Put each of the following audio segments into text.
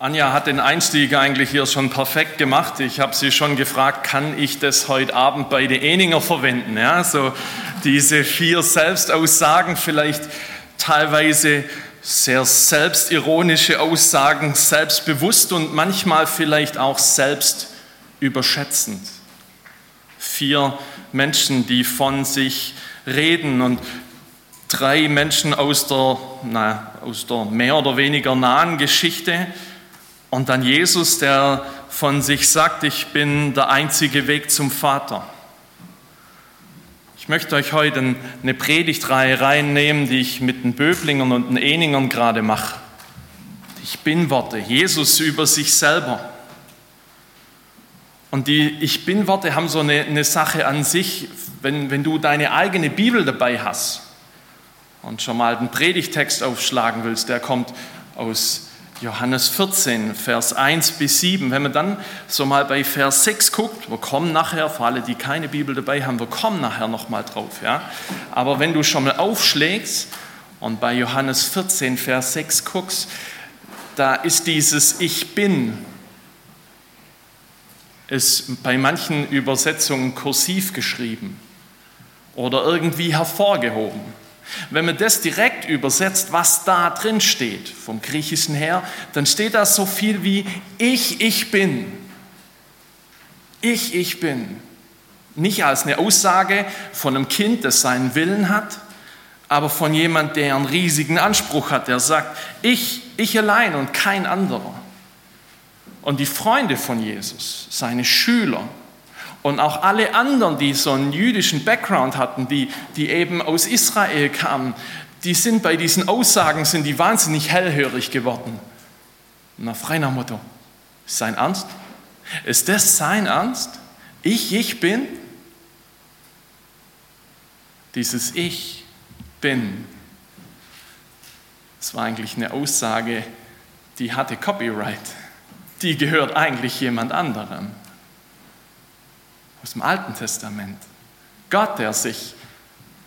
Anja hat den Einstieg eigentlich hier schon perfekt gemacht. Ich habe sie schon gefragt, kann ich das heute Abend bei den Eninger verwenden? Ja, so diese vier Selbstaussagen, vielleicht teilweise sehr selbstironische Aussagen, selbstbewusst und manchmal vielleicht auch selbstüberschätzend. Vier Menschen, die von sich reden und drei Menschen aus der, na, aus der mehr oder weniger nahen Geschichte und dann Jesus, der von sich sagt, ich bin der einzige Weg zum Vater. Ich möchte euch heute eine Predigtreihe reinnehmen, die ich mit den Böblingern und den Eningern gerade mache. Ich bin Worte, Jesus über sich selber. Und die Ich bin Worte haben so eine, eine Sache an sich, wenn, wenn du deine eigene Bibel dabei hast und schon mal den Predigtext aufschlagen willst, der kommt aus Johannes 14, Vers 1 bis 7. Wenn man dann so mal bei Vers 6 guckt, wir kommen nachher, für alle, die keine Bibel dabei haben, wir kommen nachher nochmal drauf. Ja? Aber wenn du schon mal aufschlägst und bei Johannes 14, Vers 6 guckst, da ist dieses Ich bin, ist bei manchen Übersetzungen kursiv geschrieben oder irgendwie hervorgehoben. Wenn man das direkt übersetzt, was da drin steht, vom Griechischen her, dann steht da so viel wie ich, ich bin. Ich, ich bin. Nicht als eine Aussage von einem Kind, das seinen Willen hat, aber von jemand, der einen riesigen Anspruch hat, der sagt, ich, ich allein und kein anderer. Und die Freunde von Jesus, seine Schüler, und auch alle anderen, die so einen jüdischen Background hatten, die, die eben aus Israel kamen, die sind bei diesen Aussagen sind die wahnsinnig hellhörig geworden. Na, frei nach Motto, ist sein Ernst? Ist das sein Ernst? Ich, ich bin? Dieses Ich bin, das war eigentlich eine Aussage, die hatte Copyright. Die gehört eigentlich jemand anderem aus dem Alten Testament. Gott, der sich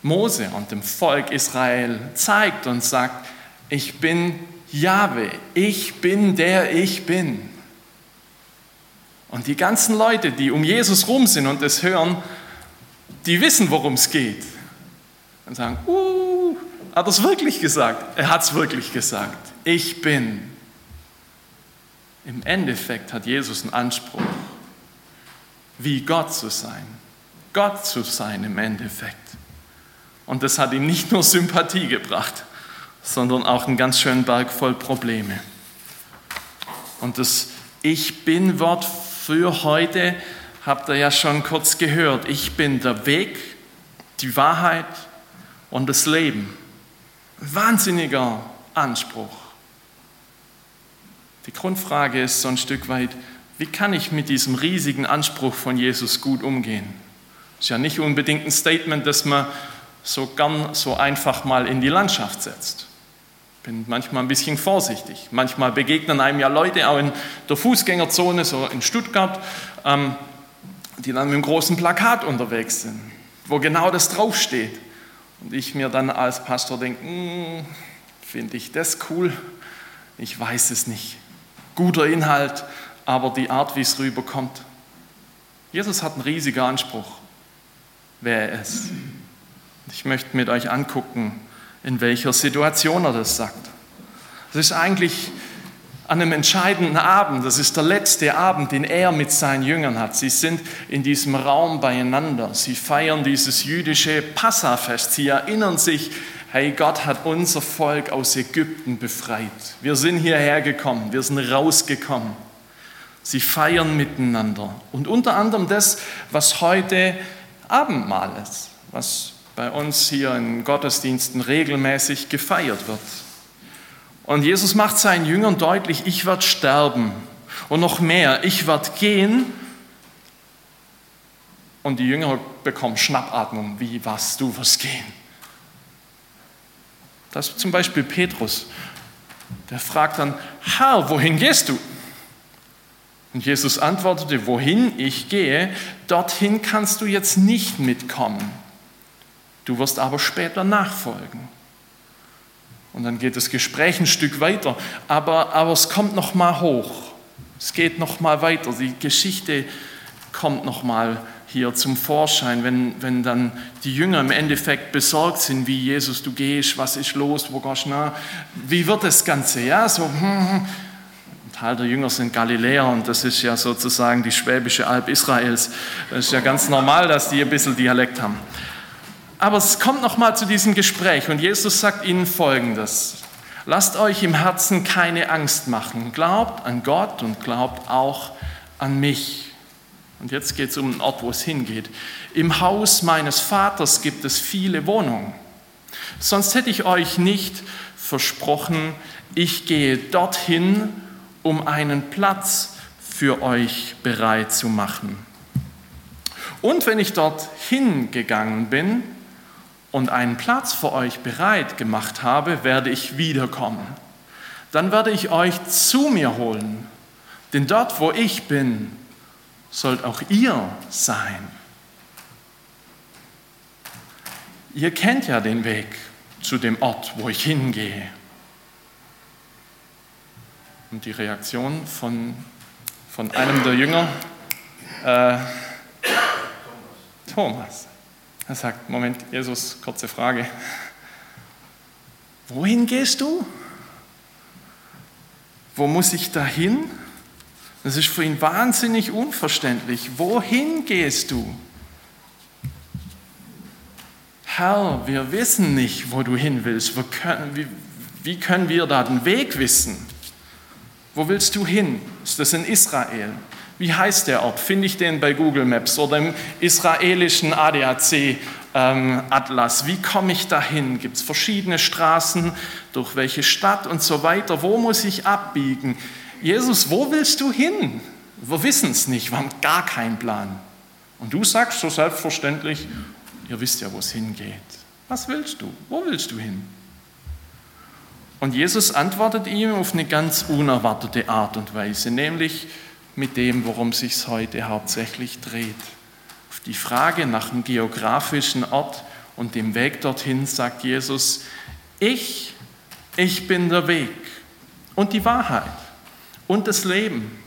Mose und dem Volk Israel zeigt und sagt, ich bin Jahwe, ich bin der ich bin. Und die ganzen Leute, die um Jesus rum sind und es hören, die wissen, worum es geht. Und sagen, uh, hat er es wirklich gesagt? Er hat es wirklich gesagt. Ich bin. Im Endeffekt hat Jesus einen Anspruch wie Gott zu sein. Gott zu sein im Endeffekt. Und das hat ihm nicht nur Sympathie gebracht, sondern auch einen ganz schönen Berg voll Probleme. Und das Ich bin-Wort für heute habt ihr ja schon kurz gehört. Ich bin der Weg, die Wahrheit und das Leben. Wahnsinniger Anspruch. Die Grundfrage ist so ein Stück weit, wie kann ich mit diesem riesigen Anspruch von Jesus gut umgehen? Ist ja nicht unbedingt ein Statement, das man so gern so einfach mal in die Landschaft setzt. Ich bin manchmal ein bisschen vorsichtig. Manchmal begegnen einem ja Leute auch in der Fußgängerzone, so in Stuttgart, ähm, die dann mit einem großen Plakat unterwegs sind, wo genau das draufsteht. Und ich mir dann als Pastor denke, hm, finde ich das cool? Ich weiß es nicht. Guter Inhalt, aber die Art, wie es rüberkommt. Jesus hat einen riesigen Anspruch, wer er ist. Ich möchte mit euch angucken, in welcher Situation er das sagt. Es ist eigentlich an einem entscheidenden Abend, das ist der letzte Abend, den er mit seinen Jüngern hat. Sie sind in diesem Raum beieinander. Sie feiern dieses jüdische Passafest. Sie erinnern sich, hey, Gott hat unser Volk aus Ägypten befreit. Wir sind hierher gekommen, wir sind rausgekommen. Sie feiern miteinander. Und unter anderem das, was heute Abendmahl ist, was bei uns hier in Gottesdiensten regelmäßig gefeiert wird. Und Jesus macht seinen Jüngern deutlich, ich werde sterben. Und noch mehr, ich werde gehen. Und die Jünger bekommen Schnappatmung, wie was, du wirst gehen. Das ist zum Beispiel Petrus. Der fragt dann, Herr, wohin gehst du? Und Jesus antwortete, wohin ich gehe, dorthin kannst du jetzt nicht mitkommen. Du wirst aber später nachfolgen. Und dann geht das Gespräch ein Stück weiter. Aber, aber es kommt noch mal hoch. Es geht noch mal weiter. Die Geschichte kommt noch mal hier zum Vorschein, wenn, wenn dann die Jünger im Endeffekt besorgt sind, wie Jesus, du gehst, was ist los, wo gehst du Wie wird das Ganze? Ja, so, hm, hm. Teil der Jünger sind Galiläer und das ist ja sozusagen die schwäbische Alb Israels. Das ist ja ganz normal, dass die ein bisschen Dialekt haben. Aber es kommt noch mal zu diesem Gespräch und Jesus sagt ihnen Folgendes. Lasst euch im Herzen keine Angst machen. Glaubt an Gott und glaubt auch an mich. Und jetzt geht es um den Ort, wo es hingeht. Im Haus meines Vaters gibt es viele Wohnungen. Sonst hätte ich euch nicht versprochen, ich gehe dorthin, um einen Platz für euch bereit zu machen. Und wenn ich dorthin gegangen bin und einen Platz für euch bereit gemacht habe, werde ich wiederkommen. Dann werde ich euch zu mir holen. Denn dort, wo ich bin, sollt auch ihr sein. Ihr kennt ja den Weg zu dem Ort, wo ich hingehe. Und die Reaktion von, von einem der Jünger, äh, Thomas. Er sagt, Moment, Jesus, kurze Frage. Wohin gehst du? Wo muss ich da hin? Das ist für ihn wahnsinnig unverständlich. Wohin gehst du? Herr, wir wissen nicht, wo du hin willst. Wie können wir da den Weg wissen? Wo willst du hin? Ist das in Israel? Wie heißt der Ort? Finde ich den bei Google Maps oder im israelischen ADAC ähm, Atlas? Wie komme ich dahin? Gibt es verschiedene Straßen? Durch welche Stadt und so weiter? Wo muss ich abbiegen? Jesus, wo willst du hin? Wir wissen es nicht, wir haben gar keinen Plan. Und du sagst so selbstverständlich, ihr wisst ja, wo es hingeht. Was willst du? Wo willst du hin? Und Jesus antwortet ihm auf eine ganz unerwartete Art und Weise, nämlich mit dem, worum es sich heute hauptsächlich dreht. Auf die Frage nach dem geografischen Ort und dem Weg dorthin sagt Jesus, ich, ich bin der Weg und die Wahrheit und das Leben.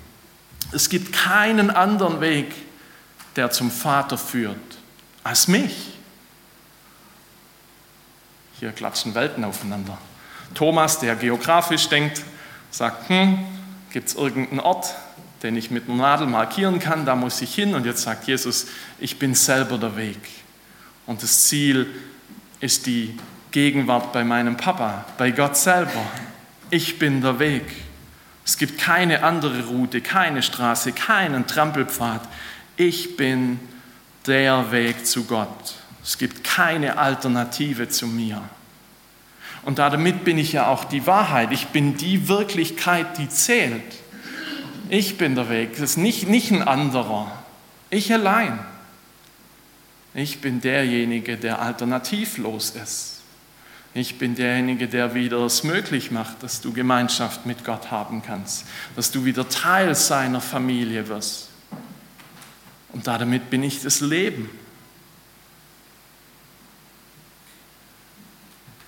Es gibt keinen anderen Weg, der zum Vater führt, als mich. Hier klatschen Welten aufeinander. Thomas, der geografisch denkt, sagt, hm, gibt es irgendeinen Ort, den ich mit einer Nadel markieren kann, da muss ich hin. Und jetzt sagt Jesus, ich bin selber der Weg. Und das Ziel ist die Gegenwart bei meinem Papa, bei Gott selber. Ich bin der Weg. Es gibt keine andere Route, keine Straße, keinen Trampelpfad. Ich bin der Weg zu Gott. Es gibt keine Alternative zu mir. Und damit bin ich ja auch die Wahrheit. Ich bin die Wirklichkeit, die zählt. Ich bin der Weg. Das ist nicht, nicht ein anderer. Ich allein. Ich bin derjenige, der alternativlos ist. Ich bin derjenige, der wieder es möglich macht, dass du Gemeinschaft mit Gott haben kannst, dass du wieder Teil seiner Familie wirst. Und damit bin ich das Leben.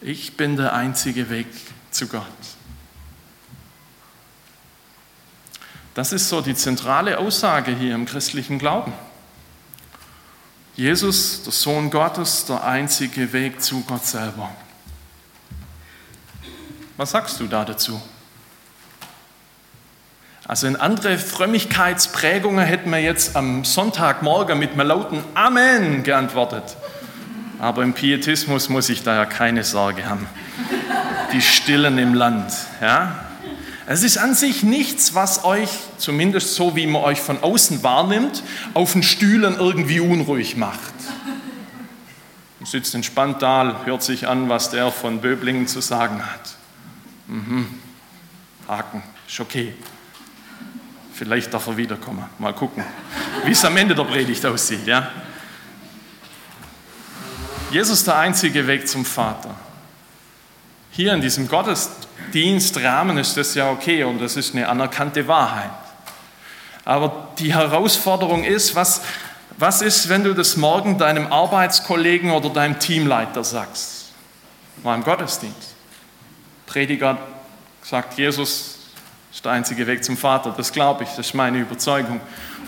Ich bin der einzige Weg zu Gott. Das ist so die zentrale Aussage hier im christlichen Glauben. Jesus, der Sohn Gottes, der einzige Weg zu Gott selber. Was sagst du da dazu? Also in andere Frömmigkeitsprägungen hätten wir jetzt am Sonntagmorgen mit einem lauten Amen geantwortet. Aber im Pietismus muss ich da ja keine Sorge haben. Die Stillen im Land. Ja? Es ist an sich nichts, was euch, zumindest so wie man euch von außen wahrnimmt, auf den Stühlen irgendwie unruhig macht. Man sitzt entspannt da, hört sich an, was der von Böblingen zu sagen hat. Mhm. Haken, ist okay. Vielleicht darf er wiederkommen. Mal gucken, wie es am Ende der Predigt aussieht. Ja? Jesus ist der einzige Weg zum Vater. Hier in diesem Gottesdienstrahmen ist das ja okay und das ist eine anerkannte Wahrheit. Aber die Herausforderung ist, was, was ist, wenn du das morgen deinem Arbeitskollegen oder deinem Teamleiter sagst? Mal im Gottesdienst. Prediger sagt, Jesus ist der einzige Weg zum Vater. Das glaube ich, das ist meine Überzeugung.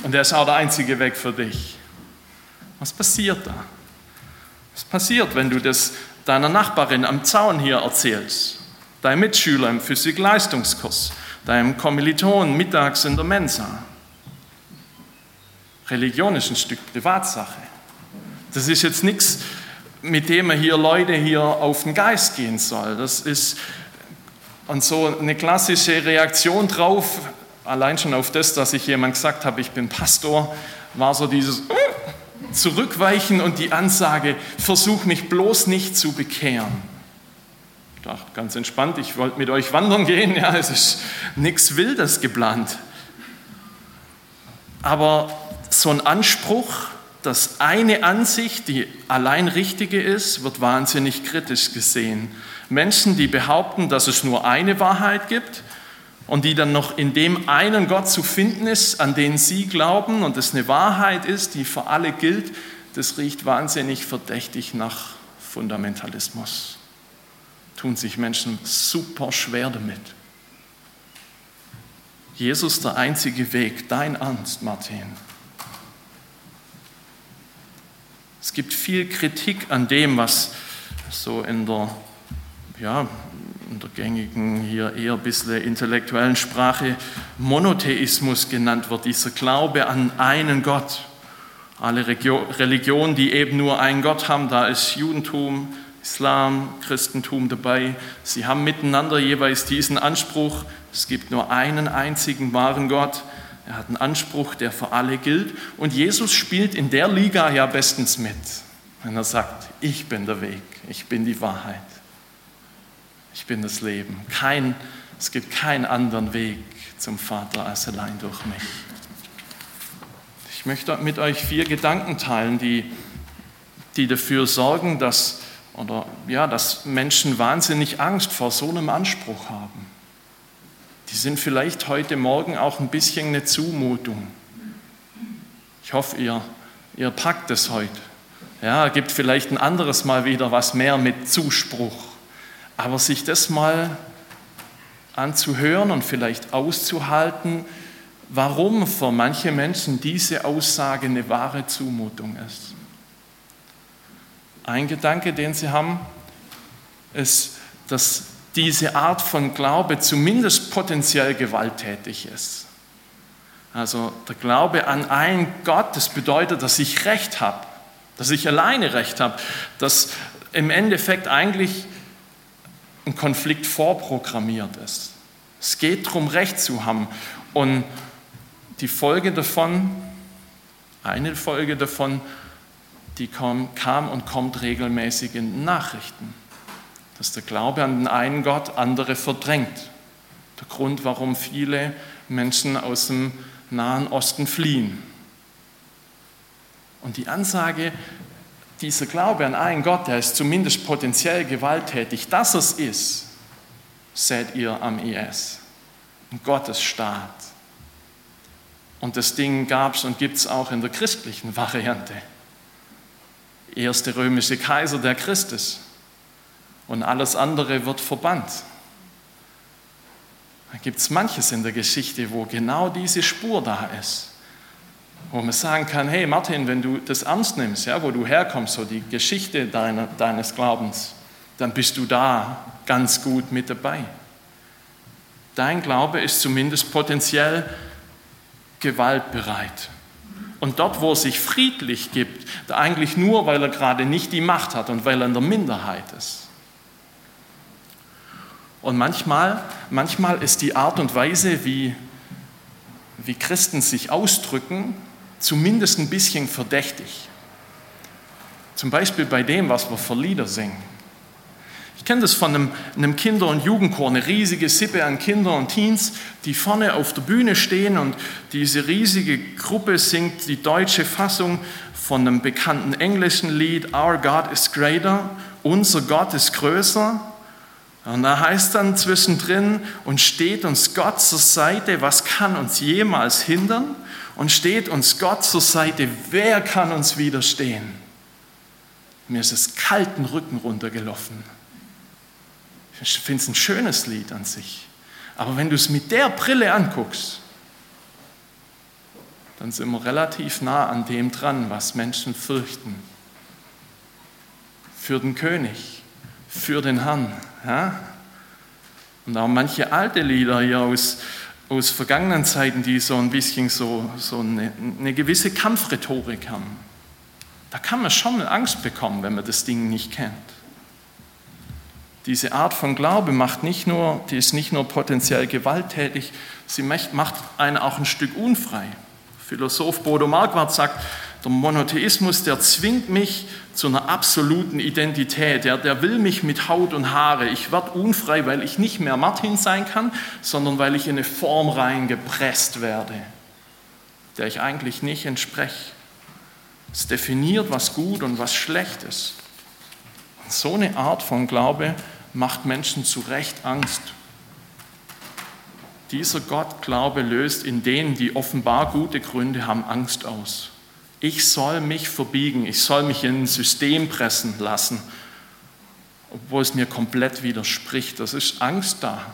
Und er ist auch der einzige Weg für dich. Was passiert da? Was passiert, wenn du das deiner Nachbarin am Zaun hier erzählst? Deinem Mitschüler im Physik-Leistungskurs, deinem Kommiliton mittags in der Mensa? Religion ist ein Stück Privatsache. Das ist jetzt nichts, mit dem man hier Leute hier auf den Geist gehen soll. Das ist und so eine klassische Reaktion drauf, allein schon auf das, dass ich jemand gesagt habe, ich bin Pastor, war so dieses äh, Zurückweichen und die Ansage, versuch mich bloß nicht zu bekehren. Ich dachte ganz entspannt, ich wollte mit euch wandern gehen, ja, es ist nichts Wildes geplant. Aber so ein Anspruch, dass eine Ansicht die allein richtige ist, wird wahnsinnig kritisch gesehen. Menschen, die behaupten, dass es nur eine Wahrheit gibt und die dann noch in dem einen Gott zu finden ist, an den sie glauben und es eine Wahrheit ist, die für alle gilt, das riecht wahnsinnig verdächtig nach Fundamentalismus. Tun sich Menschen super schwer damit. Jesus der einzige Weg, dein Ernst, Martin. Es gibt viel Kritik an dem, was so in der ja, in der gängigen, hier eher ein bisschen intellektuellen Sprache Monotheismus genannt wird, dieser Glaube an einen Gott. Alle Religionen, die eben nur einen Gott haben, da ist Judentum, Islam, Christentum dabei. Sie haben miteinander jeweils diesen Anspruch, es gibt nur einen einzigen wahren Gott. Er hat einen Anspruch, der für alle gilt. Und Jesus spielt in der Liga ja bestens mit, wenn er sagt, ich bin der Weg, ich bin die Wahrheit. Ich bin das Leben. Kein, es gibt keinen anderen Weg zum Vater als allein durch mich. Ich möchte mit euch vier Gedanken teilen, die, die dafür sorgen, dass, oder, ja, dass Menschen wahnsinnig Angst vor so einem Anspruch haben. Die sind vielleicht heute Morgen auch ein bisschen eine Zumutung. Ich hoffe, ihr, ihr packt es heute. Ja, gibt vielleicht ein anderes Mal wieder was mehr mit Zuspruch. Aber sich das mal anzuhören und vielleicht auszuhalten, warum für manche Menschen diese Aussage eine wahre Zumutung ist. Ein Gedanke, den sie haben, ist, dass diese Art von Glaube zumindest potenziell gewalttätig ist. Also der Glaube an einen Gott, das bedeutet, dass ich Recht habe, dass ich alleine Recht habe, dass im Endeffekt eigentlich ein Konflikt vorprogrammiert ist. Es geht darum, Recht zu haben. Und die Folge davon, eine Folge davon, die kam, kam und kommt regelmäßig in den Nachrichten. Dass der Glaube an den einen Gott andere verdrängt. Der Grund, warum viele Menschen aus dem Nahen Osten fliehen. Und die Ansage, dieser Glaube an einen Gott, der ist zumindest potenziell gewalttätig, dass es ist, seht ihr am IS. Ein Gottesstaat. Und das Ding gab es und gibt es auch in der christlichen Variante. Erste römische Kaiser der Christus. Und alles andere wird verbannt. Da gibt es manches in der Geschichte, wo genau diese Spur da ist wo man sagen kann, hey Martin, wenn du das ernst nimmst, ja, wo du herkommst, so die Geschichte deiner, deines Glaubens, dann bist du da ganz gut mit dabei. Dein Glaube ist zumindest potenziell gewaltbereit. Und dort, wo er sich friedlich gibt, eigentlich nur, weil er gerade nicht die Macht hat und weil er in der Minderheit ist. Und manchmal, manchmal ist die Art und Weise, wie, wie Christen sich ausdrücken, zumindest ein bisschen verdächtig. Zum Beispiel bei dem, was wir für Lieder singen. Ich kenne das von einem, einem, Kinder- und Jugendchor, eine riesige Sippe an Kindern und Teens, die vorne auf der Bühne stehen und diese riesige Gruppe singt die deutsche Fassung von einem bekannten englischen Lied Our God is Greater, unser Gott ist größer. Und da heißt dann zwischendrin, und steht uns Gott zur Seite, was kann uns jemals hindern? Und steht uns Gott zur Seite, wer kann uns widerstehen? Mir ist es kalten Rücken runtergelaufen. Ich finde es ein schönes Lied an sich. Aber wenn du es mit der Brille anguckst, dann sind wir relativ nah an dem dran, was Menschen fürchten. Für den König, für den Herrn. Ja? Und auch manche alte Lieder hier aus, aus vergangenen Zeiten, die so ein bisschen so, so eine, eine gewisse Kampfrhetorik haben. Da kann man schon mal Angst bekommen, wenn man das Ding nicht kennt. Diese Art von Glaube macht nicht nur, die ist nicht nur potenziell gewalttätig, sie macht einen auch ein Stück unfrei. Philosoph Bodo Marquardt sagt, der Monotheismus, der zwingt mich zu einer absoluten Identität. Der, der will mich mit Haut und Haare. Ich werde unfrei, weil ich nicht mehr Martin sein kann, sondern weil ich in eine Form reingepresst werde, der ich eigentlich nicht entspreche. Es definiert, was gut und was schlecht ist. So eine Art von Glaube macht Menschen zu Recht Angst. Dieser Gottglaube löst in denen, die offenbar gute Gründe haben, Angst aus. Ich soll mich verbiegen, ich soll mich in ein System pressen lassen, obwohl es mir komplett widerspricht. Das ist Angst da,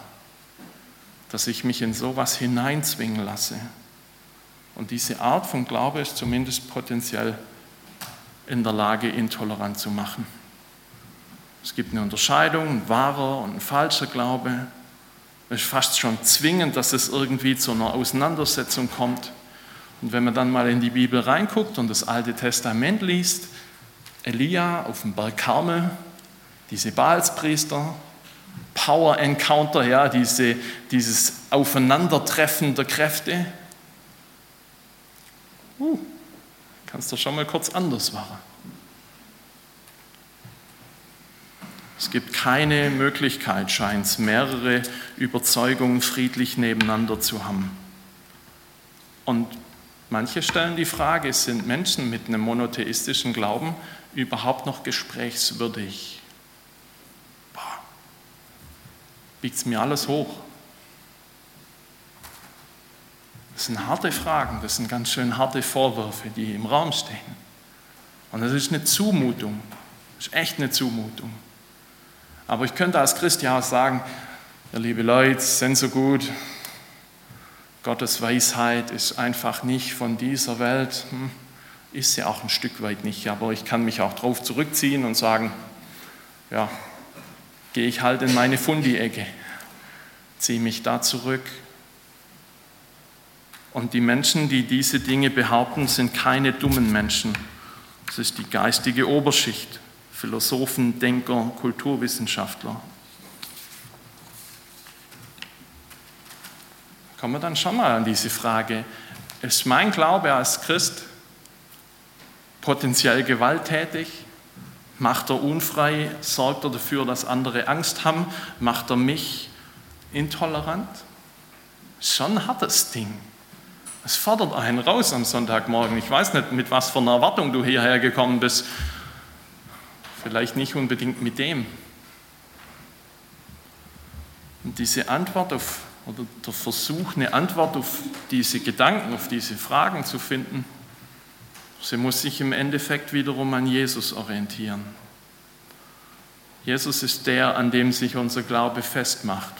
dass ich mich in sowas hineinzwingen lasse. Und diese Art von Glaube ist zumindest potenziell in der Lage, intolerant zu machen. Es gibt eine Unterscheidung, ein wahrer und ein falscher Glaube. Es ist fast schon zwingend, dass es irgendwie zu einer Auseinandersetzung kommt. Und wenn man dann mal in die Bibel reinguckt und das Alte Testament liest, Elia auf dem Berg Karmel, diese Baalspriester, Power Encounter, ja, diese, dieses Aufeinandertreffen der Kräfte. Uh, kannst du schon mal kurz anders machen. Es gibt keine Möglichkeit, scheint es, mehrere Überzeugungen friedlich nebeneinander zu haben. Und manche stellen die Frage, sind Menschen mit einem monotheistischen Glauben überhaupt noch gesprächswürdig? Biegt es mir alles hoch? Das sind harte Fragen, das sind ganz schön harte Vorwürfe, die im Raum stehen. Und das ist eine Zumutung, das ist echt eine Zumutung. Aber ich könnte als Christ ja auch sagen, ja, liebe Leute, sind so gut, Gottes Weisheit ist einfach nicht von dieser Welt, hm, ist sie auch ein Stück weit nicht, aber ich kann mich auch darauf zurückziehen und sagen, ja, gehe ich halt in meine Fundi-Ecke, ziehe mich da zurück. Und die Menschen, die diese Dinge behaupten, sind keine dummen Menschen. Das ist die geistige Oberschicht. Philosophen, Denker, Kulturwissenschaftler. Kommen wir dann schon mal an diese Frage, ist mein Glaube als Christ potenziell gewalttätig? Macht er unfrei? Sorgt er dafür, dass andere Angst haben? Macht er mich intolerant? Schon ein hartes Ding. Es fordert einen raus am Sonntagmorgen. Ich weiß nicht, mit was für einer Erwartung du hierher gekommen bist. Vielleicht nicht unbedingt mit dem. Und diese Antwort auf, oder der Versuch, eine Antwort auf diese Gedanken, auf diese Fragen zu finden, sie muss sich im Endeffekt wiederum an Jesus orientieren. Jesus ist der, an dem sich unser Glaube festmacht.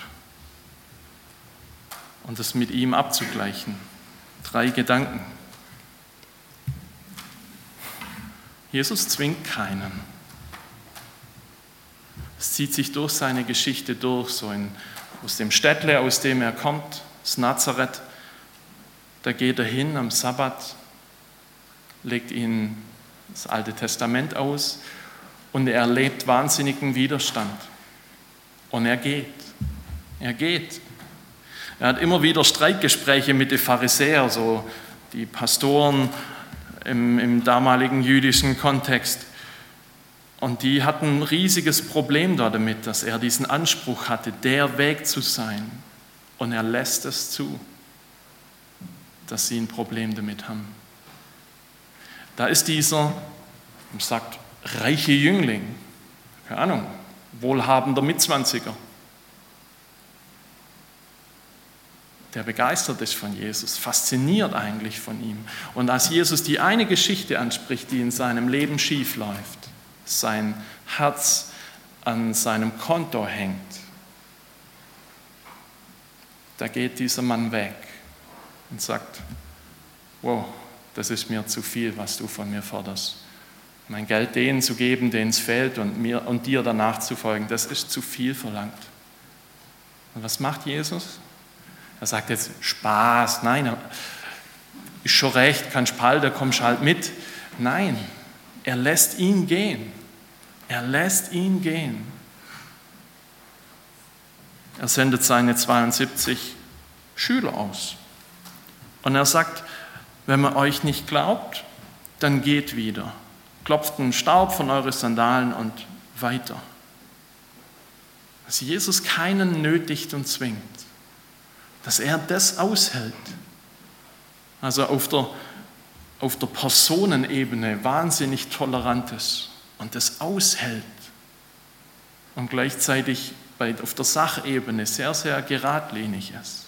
Und das mit ihm abzugleichen. Drei Gedanken. Jesus zwingt keinen. Es zieht sich durch seine Geschichte durch, so in, aus dem Städtle, aus dem er kommt, das Nazareth. Da geht er hin am Sabbat, legt ihnen das Alte Testament aus und er erlebt wahnsinnigen Widerstand. Und er geht. Er geht. Er hat immer wieder Streitgespräche mit den Pharisäern, so die Pastoren im, im damaligen jüdischen Kontext. Und die hatten ein riesiges Problem damit, dass er diesen Anspruch hatte, der Weg zu sein. Und er lässt es zu, dass sie ein Problem damit haben. Da ist dieser, man sagt, reiche Jüngling, keine Ahnung, wohlhabender Mitzwanziger, der begeistert ist von Jesus, fasziniert eigentlich von ihm. Und als Jesus die eine Geschichte anspricht, die in seinem Leben schief läuft, sein Herz an seinem Konto hängt, da geht dieser Mann weg und sagt, wow, das ist mir zu viel, was du von mir forderst. Mein Geld denen zu geben, denen es fehlt und, mir, und dir danach zu folgen, das ist zu viel verlangt. Und was macht Jesus? Er sagt jetzt Spaß, nein, ist schon recht, kein Spalt, da kommst halt mit. Nein, er lässt ihn gehen. Er lässt ihn gehen. Er sendet seine 72 Schüler aus. Und er sagt, wenn man euch nicht glaubt, dann geht wieder. Klopft den Staub von euren Sandalen und weiter. Dass Jesus keinen nötigt und zwingt. Dass er das aushält. Also auf der, auf der Personenebene wahnsinnig tolerant ist und das aushält. Und gleichzeitig bei, auf der Sachebene sehr, sehr geradlinig ist.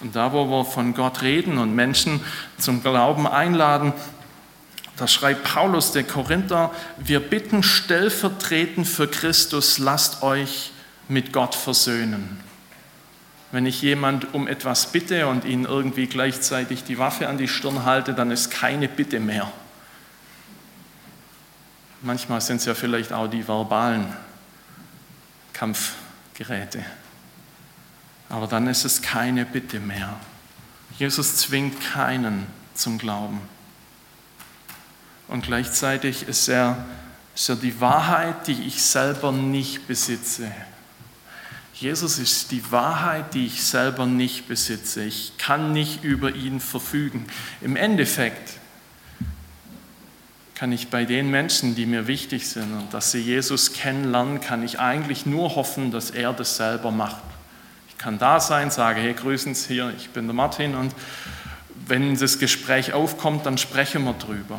Und da, wo wir von Gott reden und Menschen zum Glauben einladen, da schreibt Paulus der Korinther, wir bitten stellvertretend für Christus, lasst euch mit Gott versöhnen. Wenn ich jemand um etwas bitte und ihn irgendwie gleichzeitig die Waffe an die Stirn halte, dann ist keine Bitte mehr. Manchmal sind es ja vielleicht auch die verbalen Kampfgeräte. Aber dann ist es keine Bitte mehr. Jesus zwingt keinen zum Glauben. Und gleichzeitig ist er, ist er die Wahrheit, die ich selber nicht besitze. Jesus ist die Wahrheit, die ich selber nicht besitze. Ich kann nicht über ihn verfügen. Im Endeffekt kann ich bei den Menschen, die mir wichtig sind und dass sie Jesus kennenlernen, kann ich eigentlich nur hoffen, dass er das selber macht. Ich kann da sein, sage, hey, grüßen Sie hier, ich bin der Martin und wenn das Gespräch aufkommt, dann sprechen wir drüber.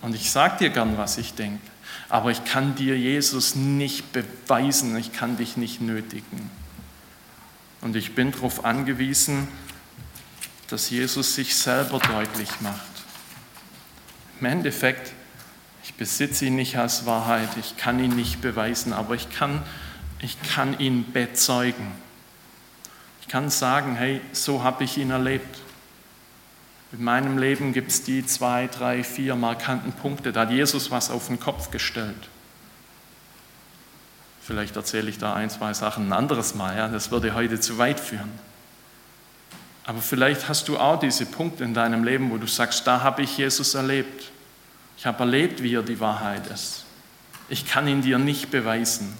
Und ich sage dir gern, was ich denke, aber ich kann dir Jesus nicht beweisen, ich kann dich nicht nötigen. Und ich bin darauf angewiesen, dass Jesus sich selber deutlich macht. Im Endeffekt, ich besitze ihn nicht als Wahrheit, ich kann ihn nicht beweisen, aber ich kann, ich kann ihn bezeugen. Ich kann sagen, hey, so habe ich ihn erlebt. In meinem Leben gibt es die zwei, drei, vier markanten Punkte. Da hat Jesus was auf den Kopf gestellt. Vielleicht erzähle ich da ein, zwei Sachen ein anderes Mal. Ja? Das würde heute zu weit führen. Aber vielleicht hast du auch diese Punkte in deinem Leben, wo du sagst, da habe ich Jesus erlebt. Ich habe erlebt, wie er die Wahrheit ist. Ich kann ihn dir nicht beweisen,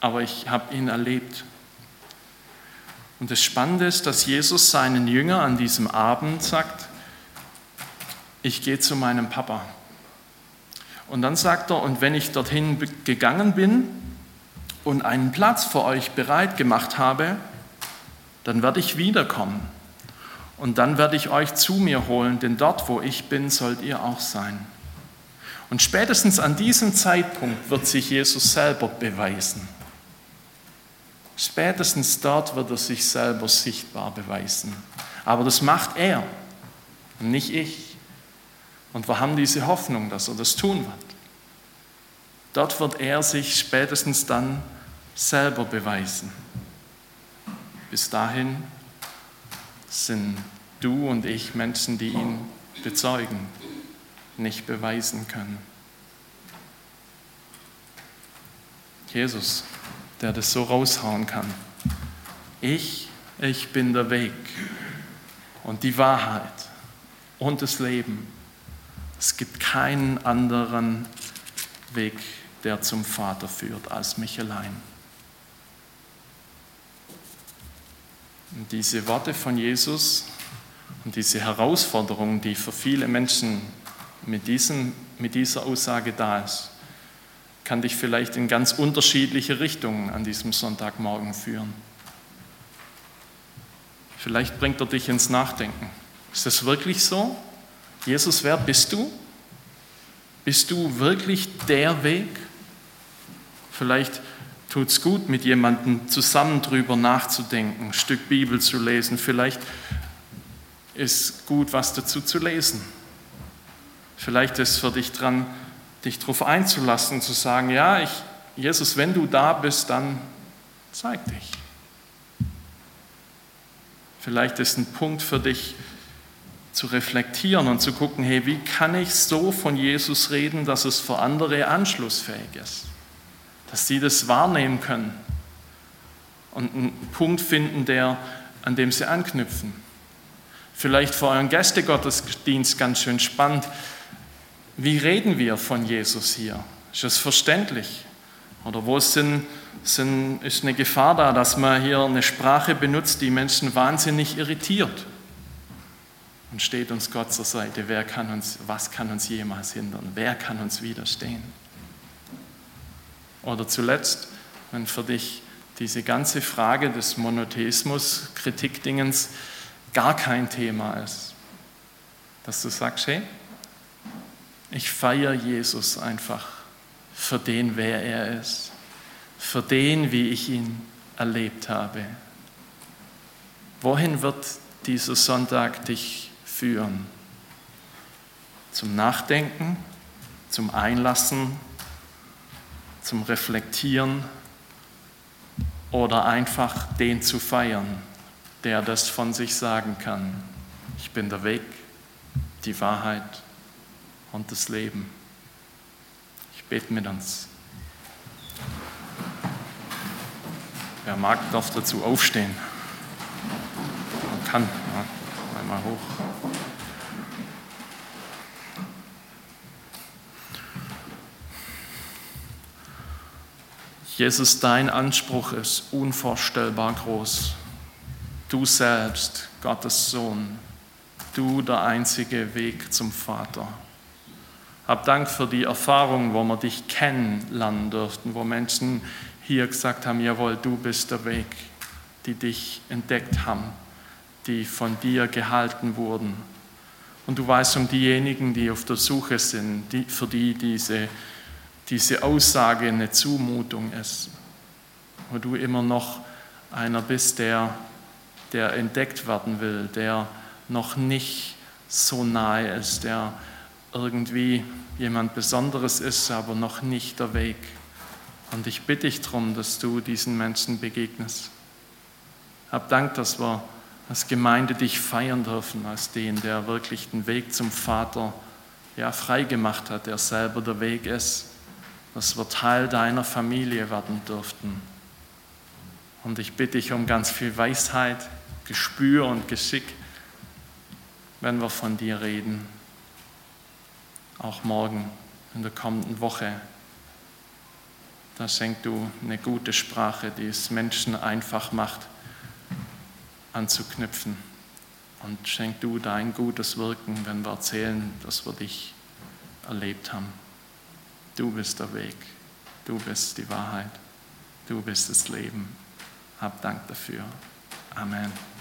aber ich habe ihn erlebt. Und das Spannende ist, dass Jesus seinen Jünger an diesem Abend sagt, ich gehe zu meinem Papa. Und dann sagt er, und wenn ich dorthin gegangen bin und einen Platz für euch bereit gemacht habe, dann werde ich wiederkommen und dann werde ich euch zu mir holen, denn dort, wo ich bin, sollt ihr auch sein. Und spätestens an diesem Zeitpunkt wird sich Jesus selber beweisen. Spätestens dort wird er sich selber sichtbar beweisen. Aber das macht er und nicht ich. Und wir haben diese Hoffnung, dass er das tun wird. Dort wird er sich spätestens dann selber beweisen. Bis dahin sind du und ich Menschen, die ihn bezeugen, nicht beweisen können. Jesus, der das so raushauen kann. Ich, ich bin der Weg und die Wahrheit und das Leben. Es gibt keinen anderen Weg, der zum Vater führt, als mich allein. Und diese Worte von Jesus und diese Herausforderung, die für viele Menschen mit, diesem, mit dieser Aussage da ist, kann dich vielleicht in ganz unterschiedliche Richtungen an diesem Sonntagmorgen führen. Vielleicht bringt er dich ins Nachdenken. Ist das wirklich so? Jesus, wer bist du? Bist du wirklich der Weg? Vielleicht tut es gut, mit jemandem zusammen drüber nachzudenken, ein Stück Bibel zu lesen. Vielleicht ist gut, was dazu zu lesen. Vielleicht ist es für dich dran, dich darauf einzulassen, zu sagen, ja, ich, Jesus, wenn du da bist, dann Zeig dich. Vielleicht ist ein Punkt für dich zu reflektieren und zu gucken, hey, wie kann ich so von Jesus reden, dass es für andere anschlussfähig ist, dass sie das wahrnehmen können und einen Punkt finden, der, an dem sie anknüpfen. Vielleicht für euren Gästegottesdienst ganz schön spannend. Wie reden wir von Jesus hier? Ist das verständlich? Oder wo sind, sind, ist eine Gefahr da, dass man hier eine Sprache benutzt, die Menschen wahnsinnig irritiert? Und steht uns Gott zur Seite? Wer kann uns, was kann uns jemals hindern? Wer kann uns widerstehen? Oder zuletzt, wenn für dich diese ganze Frage des Monotheismus, Kritikdingens gar kein Thema ist, dass du sagst, hey, ich feiere Jesus einfach für den, wer er ist, für den, wie ich ihn erlebt habe. Wohin wird dieser Sonntag dich führen? Zum Nachdenken, zum Einlassen, zum Reflektieren oder einfach den zu feiern, der das von sich sagen kann. Ich bin der Weg, die Wahrheit und das Leben beten mit uns. Wer mag, darf dazu aufstehen. Man kann. Ja, einmal hoch. Jesus, dein Anspruch ist unvorstellbar groß. Du selbst, Gottes Sohn, du der einzige Weg zum Vater. Hab Dank für die Erfahrung, wo wir dich kennenlernen durften, wo Menschen hier gesagt haben, jawohl, du bist der Weg, die dich entdeckt haben, die von dir gehalten wurden. Und du weißt um diejenigen, die auf der Suche sind, die, für die diese, diese Aussage eine Zumutung ist, wo du immer noch einer bist, der, der entdeckt werden will, der noch nicht so nahe ist, der irgendwie jemand Besonderes ist, aber noch nicht der Weg. Und ich bitte dich darum, dass du diesen Menschen begegnest. Hab Dank, dass wir als Gemeinde dich feiern dürfen, als den, der wirklich den Weg zum Vater ja, frei hat, der selber der Weg ist, dass wir Teil deiner Familie werden dürften. Und ich bitte dich um ganz viel Weisheit, Gespür und Geschick, wenn wir von dir reden auch morgen in der kommenden Woche. Da schenk du eine gute Sprache, die es Menschen einfach macht, anzuknüpfen. Und schenk du dein gutes Wirken, wenn wir erzählen, dass wir dich erlebt haben. Du bist der Weg, du bist die Wahrheit, du bist das Leben. Hab Dank dafür. Amen.